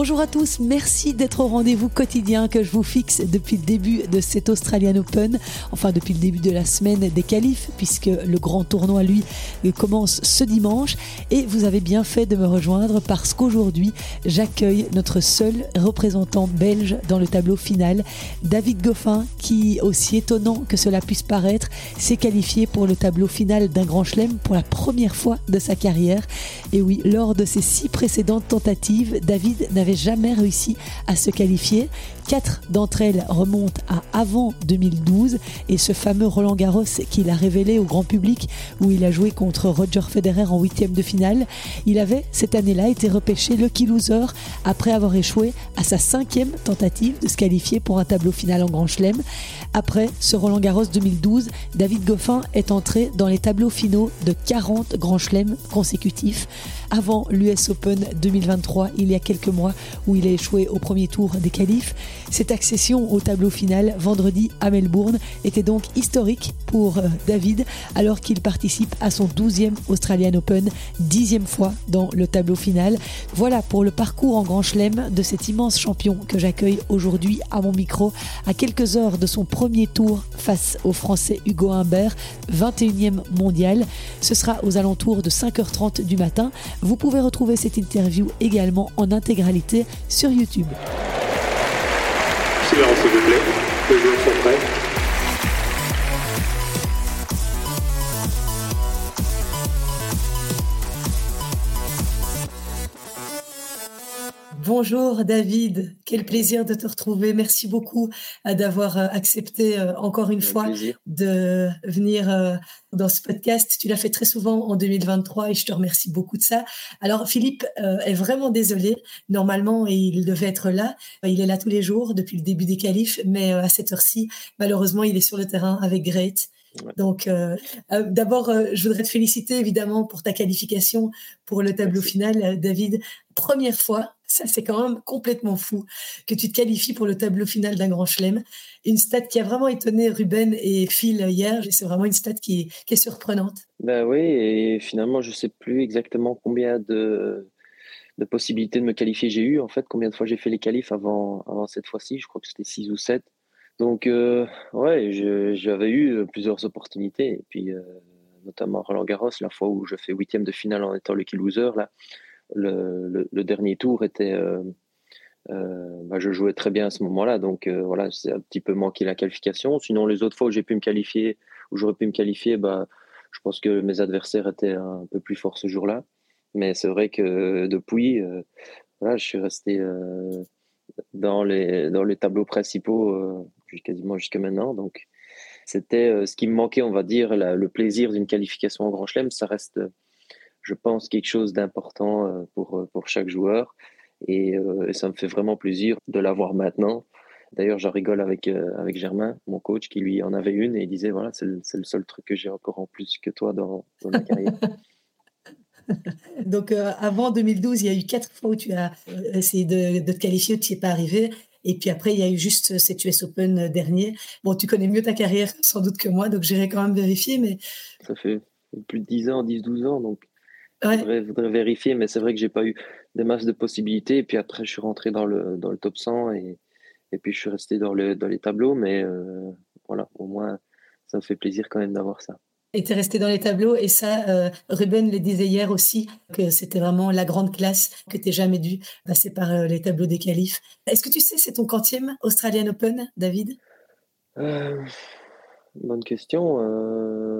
Bonjour à tous, merci d'être au rendez-vous quotidien que je vous fixe depuis le début de cet Australian Open, enfin depuis le début de la semaine des qualifs, puisque le grand tournoi, lui, commence ce dimanche. Et vous avez bien fait de me rejoindre parce qu'aujourd'hui, j'accueille notre seul représentant belge dans le tableau final, David Goffin, qui, aussi étonnant que cela puisse paraître, s'est qualifié pour le tableau final d'un grand chelem pour la première fois de sa carrière. Et oui, lors de ses six précédentes tentatives, David n'avait jamais réussi à se qualifier. Quatre d'entre elles remontent à avant 2012 et ce fameux Roland Garros qu'il a révélé au grand public où il a joué contre Roger Federer en huitième de finale. Il avait cette année-là été repêché lucky loser après avoir échoué à sa cinquième tentative de se qualifier pour un tableau final en Grand Chelem. Après ce Roland Garros 2012, David Goffin est entré dans les tableaux finaux de 40 Grands Chelem consécutifs avant l'US Open 2023 il y a quelques mois où il a échoué au premier tour des qualifs. Cette accession au tableau final vendredi à Melbourne était donc historique pour euh, David alors qu'il participe à son 12e Australian Open, dixième fois dans le tableau final. Voilà pour le parcours en grand chelem de cet immense champion que j'accueille aujourd'hui à mon micro à quelques heures de son premier tour face au Français Hugo Humbert, 21e mondial. Ce sera aux alentours de 5h30 du matin. Vous pouvez retrouver cette interview également en intégralité sur YouTube. S'il vous plaît, les joueurs sont prêts. Bonjour David, quel plaisir de te retrouver. Merci beaucoup euh, d'avoir euh, accepté euh, encore une fois de venir dans ce podcast. Tu l'as fait très souvent en 2023 et je te remercie beaucoup de ça. Alors Philippe est vraiment désolé. Normalement, il devait être là. Il est là tous les jours depuis le début des qualifs, mais à cette heure-ci, malheureusement, il est sur le terrain avec Great. Donc, d'abord, je voudrais te féliciter évidemment pour ta qualification pour le tableau final, David. Première fois ça, c'est quand même complètement fou que tu te qualifies pour le tableau final d'un grand chelem. Une stat qui a vraiment étonné Ruben et Phil hier. C'est vraiment une stat qui est, surprenante. Ben oui, et finalement, je ne sais plus exactement combien de, possibilités de me qualifier j'ai eu. En fait, combien de fois j'ai fait les qualifs avant, cette fois-ci. Je crois que c'était 6 ou 7. Donc, euh, ouais, j'avais eu plusieurs opportunités. Et puis, euh, notamment Roland Garros, la fois où je fais huitième de finale en étant lucky loser, là le, dernier tour était. Euh, euh, bah, je jouais très bien à ce moment-là, donc euh, voilà, c'est un petit peu manqué la qualification. Sinon, les autres fois où j'ai pu me qualifier, où j'aurais pu me qualifier, bah, je pense que mes adversaires étaient un peu plus forts ce jour-là. Mais c'est vrai que depuis, voilà, je suis resté dans, les, dans les tableaux principaux quasiment jusqu'à maintenant. Donc, c'était ce qui me manquait, on va dire, le plaisir d'une qualification en Grand Chelem. Ça reste je pense, quelque chose d'important euh, pour, euh, pour chaque joueur. Euh, et, ça me fait vraiment plaisir de l'avoir maintenant. D'ailleurs, j'en rigole avec, avec Germain, mon coach, qui lui en avait une et il disait voilà, c'est le, seul truc que j'ai encore en plus que toi dans, ma carrière. Donc, avant 2012, il y a eu quatre fois où tu as essayé de, de te qualifier, tu n'y es pas arrivé. Et puis après, il y a eu juste cet US Open dernier. Bon, tu connais mieux ta carrière sans doute que moi, donc j'irai quand même vérifier. Mais... Ça fait plus de 10 ans, 10-12 ans, donc je voudrais, vérifier, mais c'est vrai que j'ai pas eu des masses de possibilités. Et puis après, je suis rentré dans le, dans le top 100 et, et puis je suis resté dans, le, dans les tableaux. Mais euh, voilà, au moins, ça me fait plaisir quand même d'avoir ça. Et tu es resté dans les tableaux. Et ça, euh, Ruben le disait hier aussi, que c'était vraiment la grande classe, que tu jamais dû passer par euh, les tableaux des qualifs. Est-ce que tu sais, c'est ton quantième Australian Open, David? Bonne question.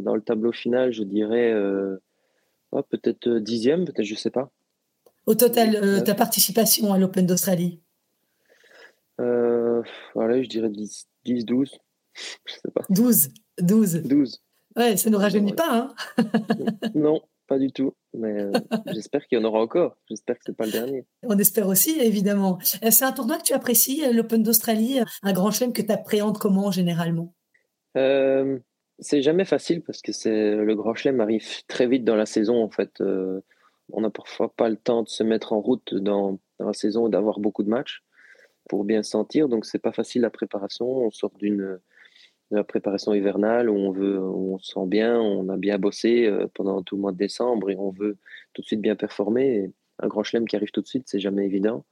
dans le tableau final, je dirais peut-être euh, dixième, peut-être, je ne sais pas. Au total, euh, ta participation à l'Open d'Australie euh, Voilà, je dirais 10, 10 12. Je sais pas. 12. 12. 12. Ouais, ça ne nous rajeunit pas. Hein non, pas du tout. Mais j'espère qu'il y en aura encore. J'espère que ce n'est pas le dernier. On espère aussi, évidemment. C'est un tournoi que tu apprécies, l'Open d'Australie, un grand chelem que tu appréhendes comment généralement? C'est jamais facile parce que c'est le Grand Chelem arrive très vite dans la saison en fait. Euh, on n'a parfois pas le temps de se mettre en route dans, la saison et d'avoir beaucoup de matchs pour bien se sentir. Donc c'est pas facile la préparation. On sort d'une la préparation hivernale où on veut, on se sent bien, on a bien bossé euh, pendant tout le mois de décembre et on veut tout de suite bien performer. un Grand Chelem qui arrive tout de suite, c'est jamais évident.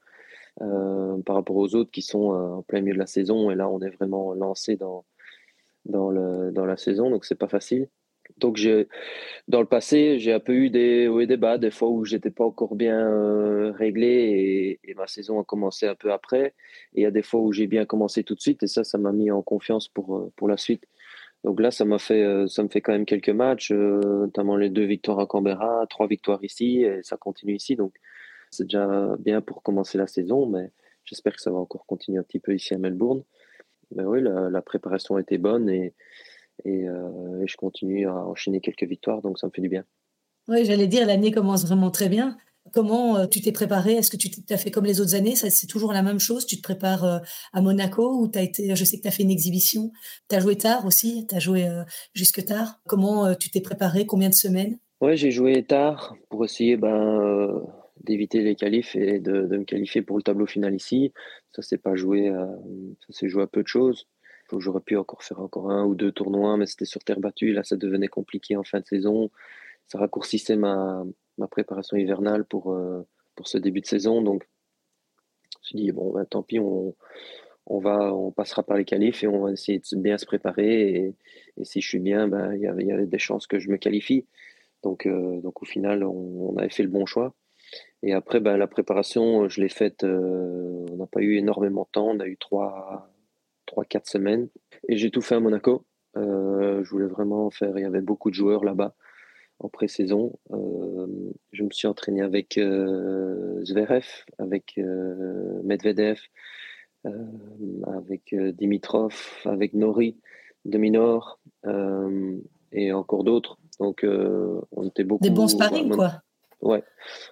par rapport aux autres qui sont en plein milieu de la saison. Et là, on est vraiment lancé dans, dans, le, dans la saison, donc c'est pas facile. Donc, j'ai, dans le passé, j'ai un peu eu des hauts et des bas, des fois où j'étais pas encore bien euh, réglé et, ma saison a commencé un peu après. Et il y a des fois où j'ai bien commencé tout de suite et ça, ça m'a mis en confiance pour, euh, pour la suite. Donc là, ça m'a fait, euh, ça me fait quand même quelques matchs, notamment les deux victoires à Canberra, trois victoires ici et ça continue ici. Donc, c'est déjà bien pour commencer la saison, mais j'espère que ça va encore continuer un petit peu ici à Melbourne. Mais oui, la, la préparation a été bonne et, euh, et, je continue à enchaîner quelques victoires, donc ça me fait du bien. Oui, j'allais dire, l'année commence vraiment très bien. Comment euh, tu t'es préparé? Est-ce que tu t'as fait comme les autres années? C'est toujours la même chose Tu te prépares euh, à Monaco ou as été, je sais que tu as fait une exhibition. Tu as joué tard aussi? Tu as joué jusque tard? Comment tu t'es préparé? Combien de semaines? Oui, j'ai joué tard pour essayer ben, d'éviter les qualifs et de, me qualifier pour le tableau final ici. Ça s'est pas joué, ça s'est joué à peu de choses. J'aurais pu encore faire encore un ou deux tournois, mais c'était sur terre battue. Là, ça devenait compliqué en fin de saison. Ça raccourcissait ma, ma préparation hivernale pour, euh, pour ce début de saison. Donc, je me suis dit, bon, ben, tant pis, on, on, va, on passera par les qualifs et on va essayer de bien se préparer. Et, si je suis bien, ben, il y, avait, y avait des chances que je me qualifie. Donc, euh, donc au final, on, avait fait le bon choix. Et après, ben, la préparation, je l'ai faite, euh, on n'a pas eu énormément de temps. On a eu trois 3-4 semaines. Et j'ai tout fait à Monaco. Euh, je voulais vraiment faire. Il y avait beaucoup de joueurs là-bas en pré-saison. Euh, je me suis entraîné avec euh, Zverev, avec Medvedev, avec Dimitrov, avec Nori de Minor et encore d'autres. Donc, on était beaucoup. Des bons sparring, quoi. Ouais.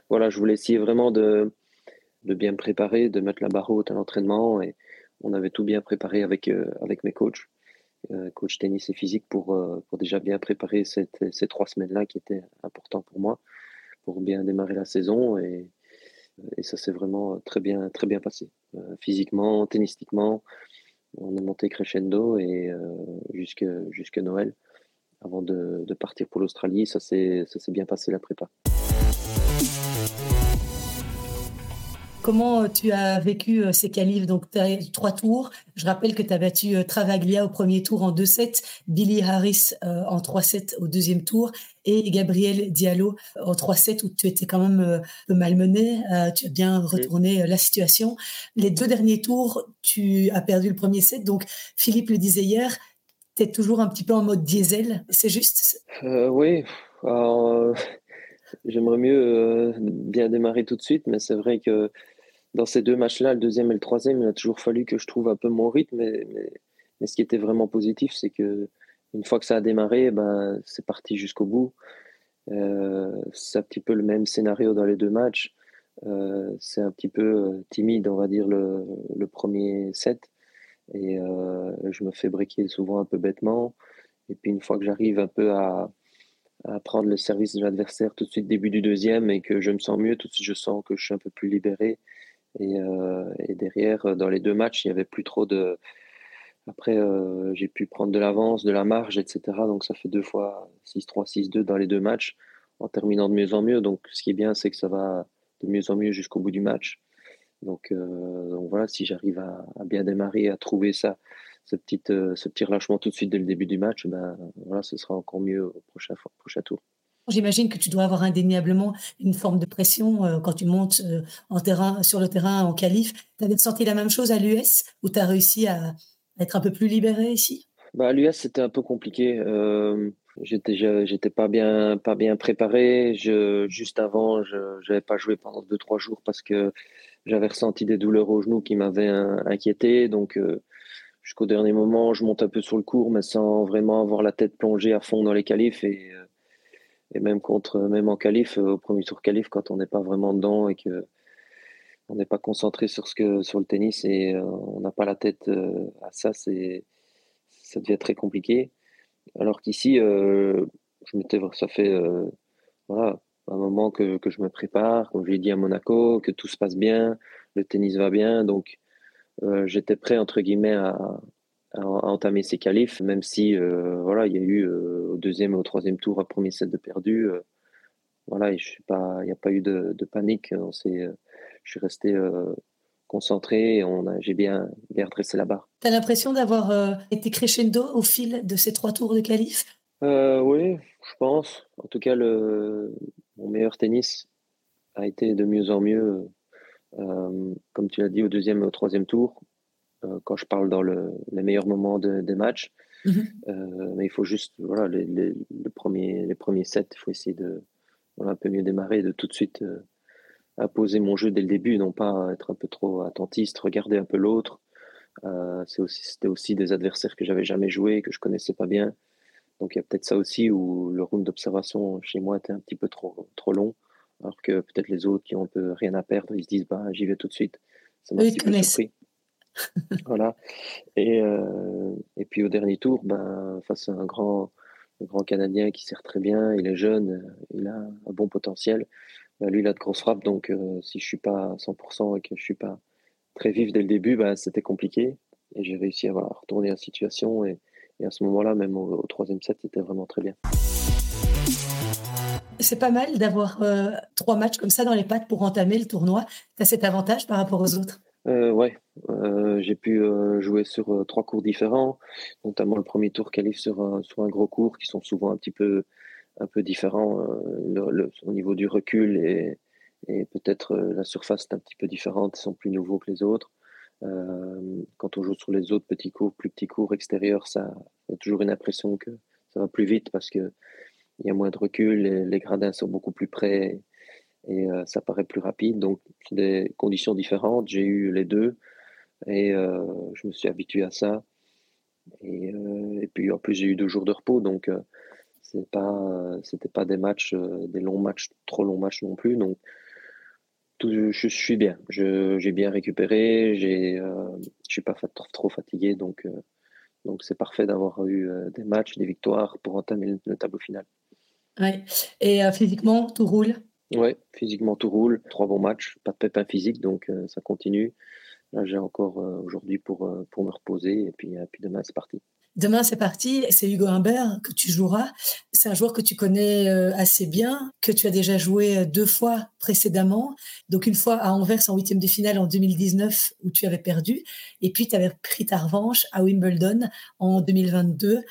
Voilà, je voulais essayer vraiment de, de bien me préparer, de mettre la barre haute à l'entraînement et, on avait tout bien préparé avec, euh, avec mes coachs, euh, coach tennis et physique, pour, euh, pour déjà bien préparer ces trois semaines-là qui étaient importantes pour moi, pour bien démarrer la saison. Et, et ça s'est vraiment très bien, très bien passé. physiquement, tennistiquement, on est monté crescendo et jusque, jusque Noël avant de, de partir pour l'Australie. Ça s'est bien passé la prépa. Comment euh, tu as vécu euh, ces qualifs? Donc, tu as trois tours. Je rappelle que tu as battu euh, Travaglia au premier tour en 2-7, Billy Harris en 3-7 au deuxième tour et Gabriel Diallo en 3-7 où tu étais quand même malmené. tu as bien retourné la situation. Les deux derniers tours, tu as perdu le premier set. Donc, Philippe le disait hier, tu es toujours un petit peu en mode diesel, c'est juste? Oui. J'aimerais mieux bien démarrer tout de suite, mais c'est vrai que dans ces deux matchs-là, le deuxième et le troisième, il a toujours fallu que je trouve un peu mon rythme. Mais, ce qui était vraiment positif, c'est que une fois que ça a démarré, ben, c'est parti jusqu'au bout. Euh, c'est un petit peu le même scénario dans les deux matchs. Euh, c'est un petit peu euh, timide, on va dire, le, le premier set. Et je me fais briquer souvent un peu bêtement. Et puis une fois que j'arrive un peu à, à prendre le service de l'adversaire tout de suite début du deuxième et que je me sens mieux, tout de suite je sens que je suis un peu plus libéré euh, et, derrière, dans les deux matchs, il n'y avait plus trop de. Après, euh, j'ai pu prendre de l'avance, de la marge, etc. Donc ça fait deux fois 6-3, 6-2 dans les deux matchs, en terminant de mieux en mieux. Donc ce qui est bien, c'est que ça va de mieux en mieux jusqu'au bout du match. Donc, euh, voilà, si j'arrive à, bien démarrer, à trouver ça, ce petit, ce petit relâchement tout de suite dès le début du match, ben, voilà, ce sera encore mieux au prochain, prochain tour. J'imagine que tu dois avoir indéniablement une forme de pression euh, quand tu montes euh, en terrain, sur le terrain en qualif. Tu avais senti la même chose à l'US ou tu as réussi à être un peu plus libéré ici? Bah, À l'US, c'était un peu compliqué. Euh, j'étais, pas bien, pas bien préparé. Juste avant, je n'avais pas joué pendant 2-3 jours parce que j'avais ressenti des douleurs au genou qui m'avaient inquiété. Donc, jusqu'au dernier moment, je monte un peu sur le cours, mais sans vraiment avoir la tête plongée à fond dans les qualifs. Et et même contre même en qualif euh, au premier tour qualif quand on n'est pas vraiment dedans et que on n'est pas concentré sur ce que sur le tennis et euh, on n'a pas la tête euh, à ça c'est ça devient très compliqué. Alors qu'ici je m'étais ça fait voilà un moment que, que je me prépare comme j'ai dit à Monaco que tout se passe bien le tennis va bien. Donc j'étais prêt entre guillemets à, à, entamer ses qualifs, même si euh, voilà, il y a eu euh, au deuxième et au troisième tour un premier set de perdu. Euh, voilà, je suis pas, il n'y a pas eu de, de panique. On je suis resté concentré. On a, j'ai bien, bien redressé la barre. Tu as l'impression d'avoir été crescendo au fil de ces trois tours de qualif Oui, je pense. En tout cas, le, mon meilleur tennis a été de mieux en mieux, comme tu l'as dit, au deuxième et au troisième tour. Euh, quand je parle dans le, les meilleurs moments des matchs. Mhm. Euh, mais il faut juste, voilà, les, les, le premier, les premiers sets, il faut essayer de voilà, un peu mieux démarrer, de tout de suite imposer euh, mon jeu dès le début, non pas être un peu trop attentiste, regarder un peu l'autre. Euh, c'était aussi, aussi, des adversaires que j'avais jamais joué, que je connaissais pas bien. Donc il y a peut-être ça aussi où le round d'observation chez moi était un petit peu trop, trop long, alors que peut-être les autres qui ont un peu rien à perdre, ils se disent bah j'y vais tout de suite. Ça m'a un petit peu surpris. voilà. Et, euh, et puis au dernier tour, ben, face à un grand, grand Canadien qui sert très bien, il est jeune, il a un bon potentiel. Ben, lui, il a de grosses frappes, donc euh, si je suis pas à 100% et que je suis pas très vif dès le début, ben, c'était compliqué. Et j'ai réussi à retourner la situation. Et, à ce moment-là, même au, troisième set, c'était vraiment très bien. C'est pas mal d'avoir euh, trois matchs comme ça dans les pattes pour entamer le tournoi. Tu as cet avantage par rapport aux autres euh, Ouais, euh, j'ai pu euh, jouer sur trois cours différents, notamment le premier tour qualif sur un, sur un gros cours qui sont souvent un petit peu, un peu différents au niveau du recul et, et peut-être la surface est un petit peu différente, ils sont plus nouveaux que les autres. quand on joue sur les autres petits cours, plus petits cours extérieurs, ça a toujours une impression que ça va plus vite parce que il y a moins de recul, les, les gradins sont beaucoup plus près et euh, ça paraît plus rapide. Donc, des conditions différentes. J'ai eu les deux et euh, je me suis habitué à ça. Et, euh, et puis, en plus, j'ai eu deux jours de repos. Donc, c'est pas, pas des matchs, des longs matchs, trop longs matchs non plus. Donc, tout, je suis bien. j'ai bien récupéré. J'ai, je suis pas trop fatigué. Donc, donc c'est parfait d'avoir eu des matchs, des victoires pour entamer le, le tableau final. Ouais. Et physiquement, tout roule? Ouais, physiquement tout roule. Trois bons matchs, pas de pépin physique, donc euh, ça continue. Là, j'ai encore euh, aujourd'hui pour, euh, pour me reposer et puis, puis demain, c'est parti. Demain, c'est parti. C'est Hugo Humbert que tu joueras. C'est un joueur que tu connais assez bien, que tu as déjà joué deux fois précédemment. Donc, une fois à Anvers en huitième de finale en 2019 où tu avais perdu. Et puis, tu avais pris ta revanche à Wimbledon en 2022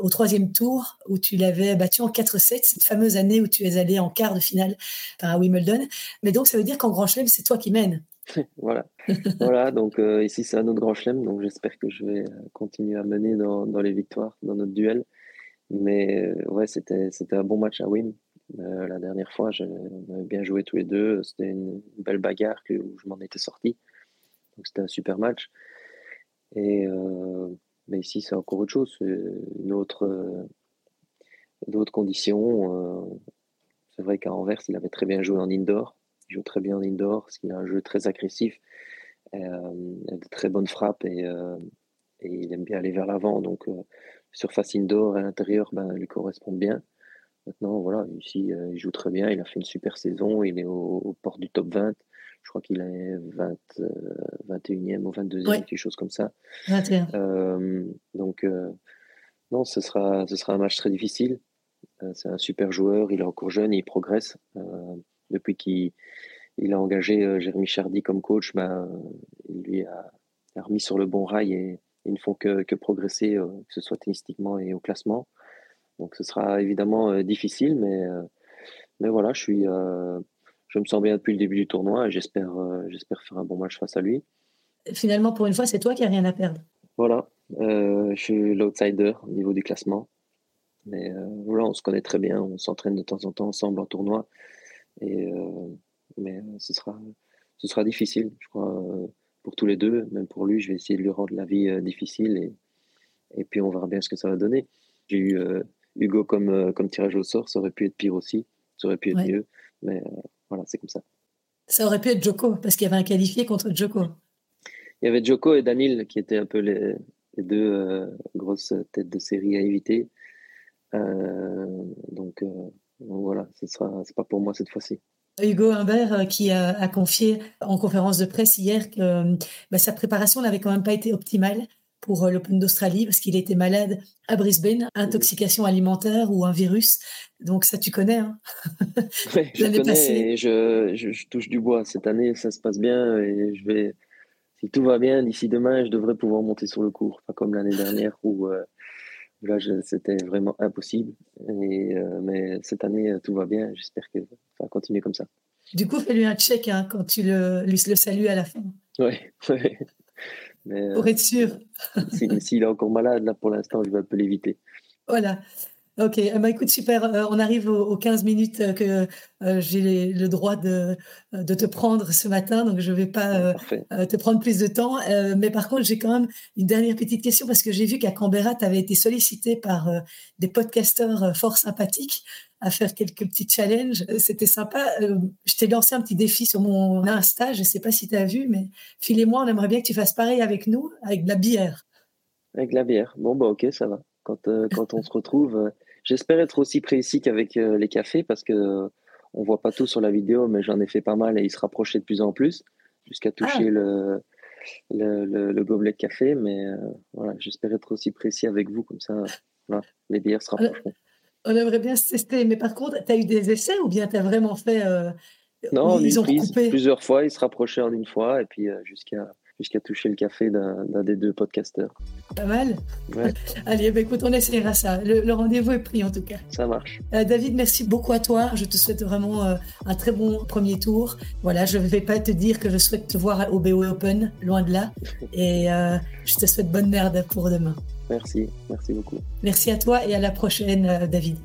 au troisième tour où tu l'avais battu en 4-7, cette fameuse année où tu es allé en quart de finale à Wimbledon. Mais donc, ça veut dire qu'en Grand Chelem, c'est toi qui mènes. voilà. voilà, donc euh, ici c'est un autre grand chelem, donc j'espère que je vais euh, continuer à mener dans, les victoires, dans notre duel. Mais euh, ouais, c'était un bon match à Wim. la dernière fois, avait bien joué tous les deux. C'était une belle bagarre où je m'en étais sorti. Donc c'était un super match. Et mais ici c'est encore autre chose, une autre, d'autres conditions. c'est vrai qu'à Anvers, il avait très bien joué en indoor. Joue très bien en indoor parce qu'il a un jeu très agressif, euh, a de très bonnes frappes et, euh, et, il aime bien aller vers l'avant. Donc, euh, surface indoor à l'intérieur ben, lui correspond bien. Maintenant, voilà, ici, il joue très bien. Il a fait une super saison. Il est au, au port du top 20. Je crois qu'il est 20, 21e ou 22e, quelque chose comme ça. 21. donc, non, ce sera, ce sera un match très difficile. c'est un super joueur. Il est encore jeune et il progresse depuis qu'il il a engagé euh, Jérémy Chardy comme coach, ben, il lui a, remis sur le bon rail et ils ne font que, que progresser, euh, que ce soit tennistiquement et au classement. Donc ce sera évidemment euh, difficile, mais, mais voilà, je, suis, je me sens bien depuis le début du tournoi et j'espère j'espère faire un bon match face à lui. Finalement, pour une fois, c'est toi qui n'as rien à perdre. Voilà, je suis l'outsider au niveau du classement. Mais voilà, on se connaît très bien, on s'entraîne de temps en temps ensemble en tournoi. Et, euh, mais euh, ce sera, ce sera difficile, je crois, euh, pour tous les deux. Même pour lui, je vais essayer de lui rendre la vie difficile et, et puis on verra bien ce que ça va donner. J'ai eu Hugo comme, comme tirage au sort, ça aurait pu être pire aussi, ça aurait pu être mieux, mais voilà, c'est comme ça. Ça aurait pu être Joko, parce qu'il y avait un qualifié contre Joko. Il y avait Joko et Danil qui étaient un peu les, les deux grosses têtes de série à éviter. donc, voilà, ce sera, c'est pas pour moi cette fois-ci. Hugo Humbert euh, qui a, confié en conférence de presse hier que euh, bah, sa préparation n'avait quand même pas été optimale pour euh, l'Open d'Australie parce qu'il était malade à Brisbane, intoxication alimentaire ou un virus. Donc ça, tu connais. Hein je connais et je, je, touche du bois. Cette année, ça se passe bien et je vais, si tout va bien, d'ici demain, je devrais pouvoir monter sur le cours. Pas comme l'année dernière où, là, c'était vraiment impossible. Et, mais cette année, tout va bien. J'espère que ça va continuer comme ça. Du coup, fais-lui un check hein, quand tu le, le salues à la fin. Oui, ouais. Pour être sûr. S'il est encore malade, là, pour l'instant, je vais un peu l'éviter. Voilà. Ok, eh ben, écoute, super. Euh, on arrive aux, 15 minutes euh, que euh, j'ai le droit de, de, te prendre ce matin, donc je ne vais pas te prendre plus de temps. mais par contre, j'ai quand même une dernière petite question parce que j'ai vu qu'à Canberra, tu avais été sollicité par des podcasteurs fort sympathiques à faire quelques petits challenges. C'était sympa. je t'ai lancé un petit défi sur mon Insta. Je ne sais pas si tu as vu, mais filez-moi, on aimerait bien que tu fasses pareil avec nous, avec de la bière. Avec la bière. Bon, bah ok, ça va. Quand, quand on se retrouve, J'espère être aussi précis qu'avec euh, les cafés parce que euh, on voit pas tout sur la vidéo, mais j'en ai fait pas mal et ils se rapprochaient de plus en plus jusqu'à toucher ah. le, le, gobelet de café. Mais euh, voilà, j'espère être aussi précis avec vous, comme ça, les bières se rapprocheront. On aimerait bien se tester, mais par contre, tu as eu des essais ou bien tu as vraiment fait. non, ils ont coupé? plusieurs fois, ils se rapprochaient en une fois et puis jusqu'à jusqu'à toucher le café d'un des deux podcasteurs. Pas mal. Allez, bah, écoute, on essaiera ça. Le, rendez-vous est pris en tout cas. Ça marche. Euh, David, merci beaucoup à toi. Je te souhaite vraiment euh, un très bon premier tour. Voilà, je ne vais pas te dire que je souhaite te voir au BO Open, loin de là. Et euh, je te souhaite bonne merde pour demain. Merci, merci beaucoup. Merci à toi et à la prochaine, David.